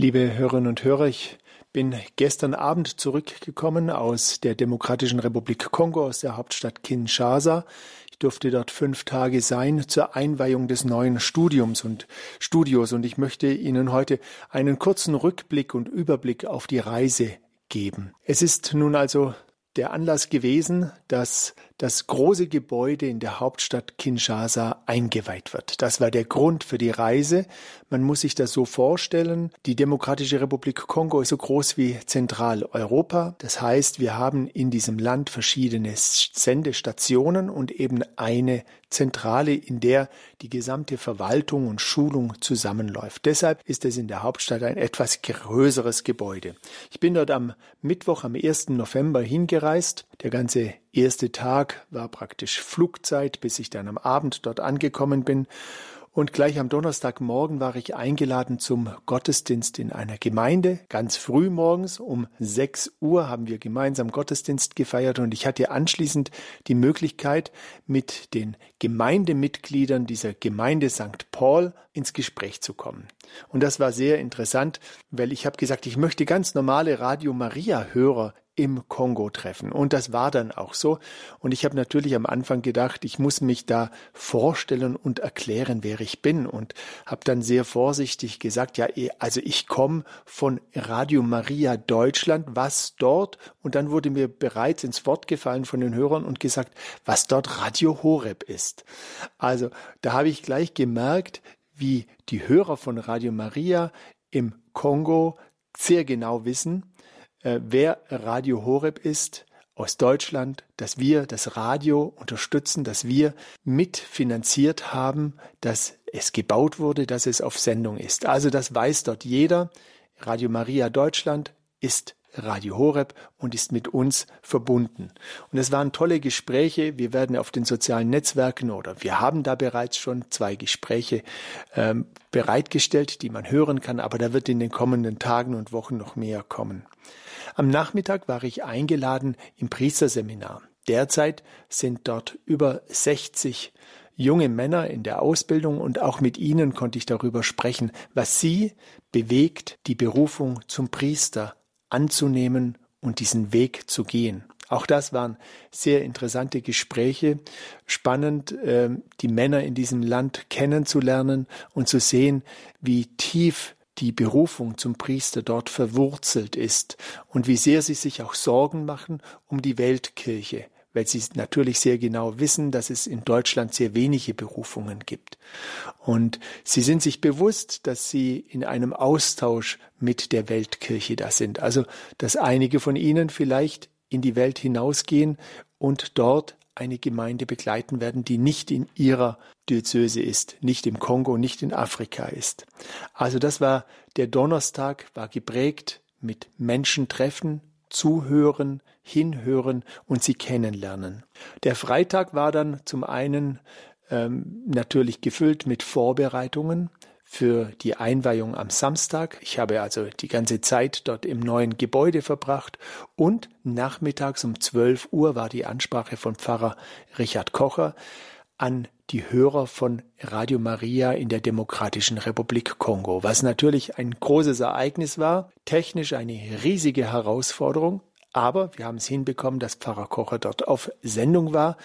Liebe Hörerinnen und Hörer, ich bin gestern Abend zurückgekommen aus der Demokratischen Republik Kongo, aus der Hauptstadt Kinshasa. Ich durfte dort fünf Tage sein zur Einweihung des neuen Studiums und Studios und ich möchte Ihnen heute einen kurzen Rückblick und Überblick auf die Reise geben. Es ist nun also der Anlass gewesen, dass das große Gebäude in der Hauptstadt Kinshasa eingeweiht wird. Das war der Grund für die Reise. Man muss sich das so vorstellen. Die Demokratische Republik Kongo ist so groß wie Zentraleuropa. Das heißt, wir haben in diesem Land verschiedene Sendestationen und eben eine Zentrale, in der die gesamte Verwaltung und Schulung zusammenläuft. Deshalb ist es in der Hauptstadt ein etwas größeres Gebäude. Ich bin dort am Mittwoch, am 1. November hingereist. Der ganze erste Tag war praktisch Flugzeit, bis ich dann am Abend dort angekommen bin. Und gleich am Donnerstagmorgen war ich eingeladen zum Gottesdienst in einer Gemeinde. Ganz früh morgens um 6 Uhr haben wir gemeinsam Gottesdienst gefeiert und ich hatte anschließend die Möglichkeit, mit den Gemeindemitgliedern dieser Gemeinde St. Paul ins Gespräch zu kommen. Und das war sehr interessant, weil ich habe gesagt, ich möchte ganz normale Radio Maria Hörer im Kongo treffen. Und das war dann auch so. Und ich habe natürlich am Anfang gedacht, ich muss mich da vorstellen und erklären, wer ich bin. Und habe dann sehr vorsichtig gesagt, ja, eh, also ich komme von Radio Maria Deutschland, was dort? Und dann wurde mir bereits ins Wort gefallen von den Hörern und gesagt, was dort Radio Horeb ist. Also da habe ich gleich gemerkt, wie die Hörer von Radio Maria im Kongo sehr genau wissen, äh, wer Radio Horeb ist aus Deutschland, dass wir das Radio unterstützen, dass wir mitfinanziert haben, dass es gebaut wurde, dass es auf Sendung ist. Also das weiß dort jeder. Radio Maria Deutschland ist Radio Horeb und ist mit uns verbunden. Und es waren tolle Gespräche. Wir werden auf den sozialen Netzwerken oder wir haben da bereits schon zwei Gespräche ähm, bereitgestellt, die man hören kann, aber da wird in den kommenden Tagen und Wochen noch mehr kommen. Am Nachmittag war ich eingeladen im Priesterseminar. Derzeit sind dort über 60 junge Männer in der Ausbildung und auch mit ihnen konnte ich darüber sprechen, was sie bewegt, die Berufung zum Priester anzunehmen und diesen Weg zu gehen. Auch das waren sehr interessante Gespräche, spannend, äh, die Männer in diesem Land kennenzulernen und zu sehen, wie tief die Berufung zum Priester dort verwurzelt ist und wie sehr sie sich auch Sorgen machen um die Weltkirche, weil sie natürlich sehr genau wissen, dass es in Deutschland sehr wenige Berufungen gibt. Und sie sind sich bewusst, dass sie in einem Austausch mit der Weltkirche da sind. Also, dass einige von ihnen vielleicht in die Welt hinausgehen und dort eine Gemeinde begleiten werden, die nicht in ihrer Diözese ist, nicht im Kongo, nicht in Afrika ist. Also das war der Donnerstag, war geprägt mit Menschen treffen, zuhören, hinhören und sie kennenlernen. Der Freitag war dann zum einen ähm, natürlich gefüllt mit Vorbereitungen für die Einweihung am Samstag. Ich habe also die ganze Zeit dort im neuen Gebäude verbracht und nachmittags um 12 Uhr war die Ansprache von Pfarrer Richard Kocher an die Hörer von Radio Maria in der Demokratischen Republik Kongo, was natürlich ein großes Ereignis war, technisch eine riesige Herausforderung, aber wir haben es hinbekommen, dass Pfarrer Kocher dort auf Sendung war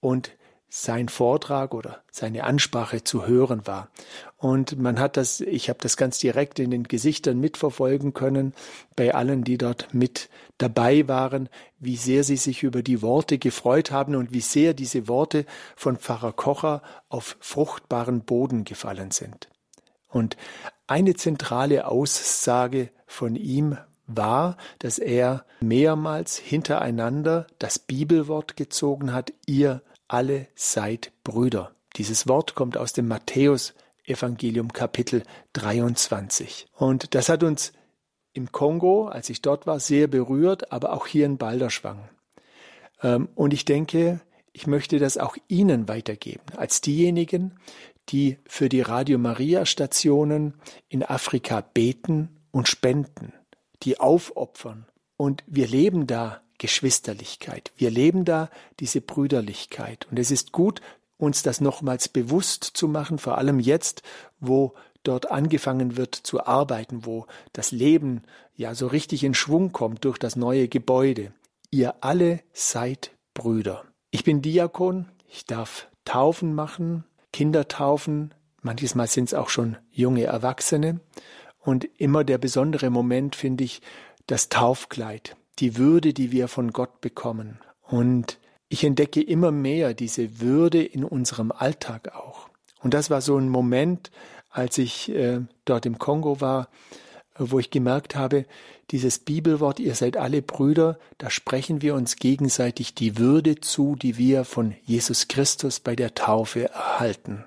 und sein Vortrag oder seine Ansprache zu hören war. Und man hat das, ich habe das ganz direkt in den Gesichtern mitverfolgen können bei allen, die dort mit dabei waren, wie sehr sie sich über die Worte gefreut haben und wie sehr diese Worte von Pfarrer Kocher auf fruchtbaren Boden gefallen sind. Und eine zentrale Aussage von ihm war, dass er mehrmals hintereinander das Bibelwort gezogen hat, ihr alle seid Brüder. Dieses Wort kommt aus dem Matthäus Evangelium Kapitel 23. Und das hat uns im Kongo, als ich dort war, sehr berührt, aber auch hier in Balderschwang. Ähm, und ich denke, ich möchte das auch Ihnen weitergeben, als diejenigen, die für die Radio Maria Stationen in Afrika beten und spenden, die aufopfern. Und wir leben da Geschwisterlichkeit. Wir leben da diese Brüderlichkeit. Und es ist gut, uns das nochmals bewusst zu machen, vor allem jetzt, wo dort angefangen wird zu arbeiten, wo das Leben ja so richtig in Schwung kommt durch das neue Gebäude. Ihr alle seid Brüder. Ich bin Diakon, ich darf Taufen machen, Kinder taufen, manches Mal sind es auch schon junge Erwachsene. Und immer der besondere Moment finde ich das Taufkleid, die Würde, die wir von Gott bekommen. Und ich entdecke immer mehr diese Würde in unserem Alltag auch. Und das war so ein Moment, als ich äh, dort im Kongo war, wo ich gemerkt habe, dieses Bibelwort, ihr seid alle Brüder, da sprechen wir uns gegenseitig die Würde zu, die wir von Jesus Christus bei der Taufe erhalten.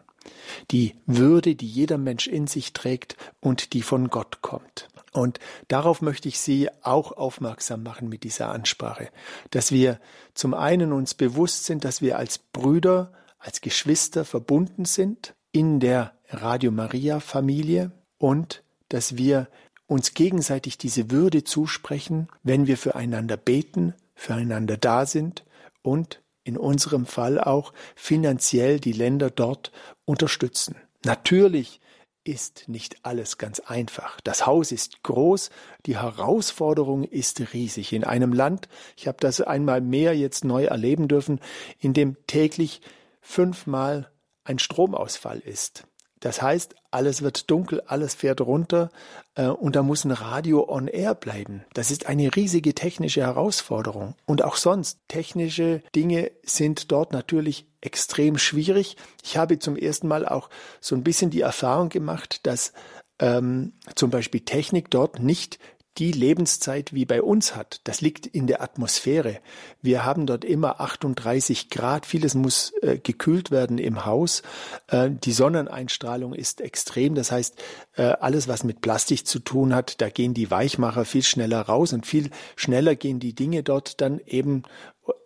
Die Würde, die jeder Mensch in sich trägt und die von Gott kommt. Und darauf möchte ich Sie auch aufmerksam machen mit dieser Ansprache, dass wir zum einen uns bewusst sind, dass wir als Brüder, als Geschwister verbunden sind in der Radio Maria Familie und dass wir uns gegenseitig diese Würde zusprechen, wenn wir füreinander beten, füreinander da sind und in unserem Fall auch finanziell die Länder dort unterstützen. Natürlich ist nicht alles ganz einfach. Das Haus ist groß, die Herausforderung ist riesig. In einem Land, ich habe das einmal mehr jetzt neu erleben dürfen, in dem täglich fünfmal ein Stromausfall ist. Das heißt, alles wird dunkel, alles fährt runter äh, und da muss ein Radio on air bleiben. Das ist eine riesige technische Herausforderung. Und auch sonst, technische Dinge sind dort natürlich extrem schwierig. Ich habe zum ersten Mal auch so ein bisschen die Erfahrung gemacht, dass ähm, zum Beispiel Technik dort nicht die Lebenszeit wie bei uns hat. Das liegt in der Atmosphäre. Wir haben dort immer 38 Grad. Vieles muss äh, gekühlt werden im Haus. Äh, die Sonneneinstrahlung ist extrem. Das heißt, äh, alles, was mit Plastik zu tun hat, da gehen die Weichmacher viel schneller raus und viel schneller gehen die Dinge dort dann eben,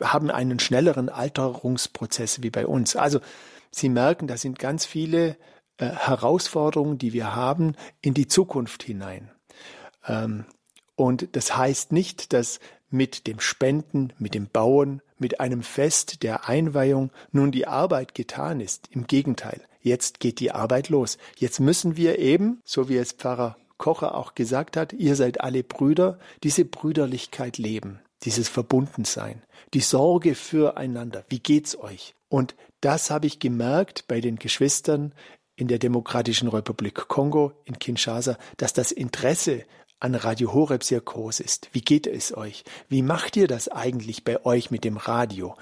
haben einen schnelleren Alterungsprozess wie bei uns. Also, Sie merken, da sind ganz viele äh, Herausforderungen, die wir haben, in die Zukunft hinein. Ähm, und das heißt nicht, dass mit dem Spenden, mit dem Bauen, mit einem Fest der Einweihung nun die Arbeit getan ist. Im Gegenteil, jetzt geht die Arbeit los. Jetzt müssen wir eben, so wie es Pfarrer Kocher auch gesagt hat, ihr seid alle Brüder, diese Brüderlichkeit leben, dieses Verbundensein, die Sorge füreinander. Wie geht's euch? Und das habe ich gemerkt bei den Geschwistern in der Demokratischen Republik Kongo, in Kinshasa, dass das Interesse an Radio Horeb sehr groß ist. Wie geht es euch? Wie macht ihr das eigentlich bei euch mit dem Radio?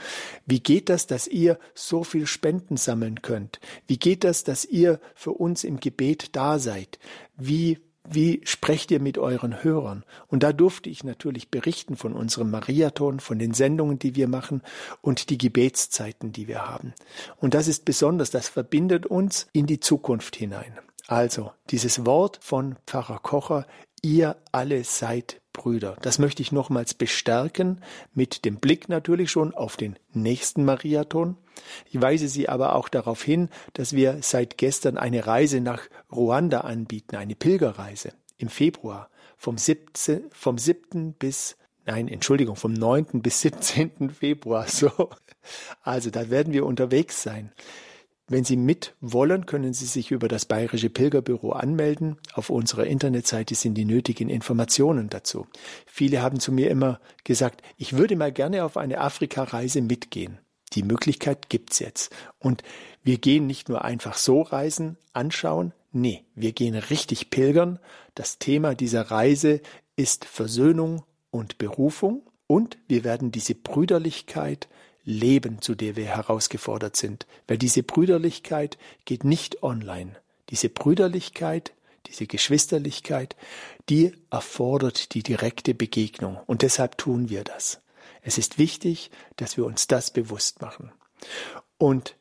Wie geht das, dass ihr so viel Spenden sammeln könnt? Wie geht das, dass ihr für uns im Gebet da seid? Wie wie sprecht ihr mit euren Hörern? Und da durfte ich natürlich berichten von unserem Mariathon, von den Sendungen, die wir machen und die Gebetszeiten, die wir haben. Und das ist besonders, das verbindet uns in die Zukunft hinein. Also, dieses Wort von Pfarrer Kocher ihr alle seid Brüder. Das möchte ich nochmals bestärken, mit dem Blick natürlich schon auf den nächsten Mariathon. Ich weise Sie aber auch darauf hin, dass wir seit gestern eine Reise nach Ruanda anbieten, eine Pilgerreise im Februar vom 17, vom 7. bis Nein, Entschuldigung, vom 9. bis 17. Februar. So. Also da werden wir unterwegs sein. Wenn Sie mit wollen, können Sie sich über das Bayerische Pilgerbüro anmelden. Auf unserer Internetseite sind die nötigen Informationen dazu. Viele haben zu mir immer gesagt, ich würde mal gerne auf eine Afrika-Reise mitgehen. Die Möglichkeit gibt's jetzt. Und wir gehen nicht nur einfach so reisen, anschauen. Nee, wir gehen richtig pilgern. Das Thema dieser Reise ist Versöhnung und Berufung. Und wir werden diese Brüderlichkeit, leben, zu der wir herausgefordert sind. Weil diese Brüderlichkeit geht nicht online. Diese Brüderlichkeit, diese Geschwisterlichkeit, die erfordert die direkte Begegnung. Und deshalb tun wir das. Es ist wichtig, dass wir uns das bewusst machen. Und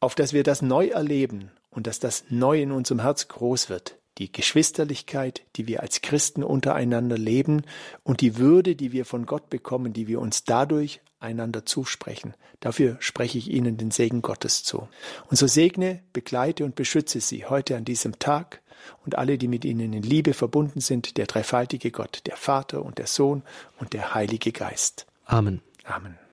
auf dass wir das neu erleben und dass das neu in unserem Herz groß wird, die Geschwisterlichkeit, die wir als Christen untereinander leben und die Würde, die wir von Gott bekommen, die wir uns dadurch einander zusprechen. Dafür spreche ich Ihnen den Segen Gottes zu. Und so segne, begleite und beschütze Sie heute an diesem Tag und alle, die mit Ihnen in Liebe verbunden sind, der dreifaltige Gott, der Vater und der Sohn und der Heilige Geist. Amen. Amen.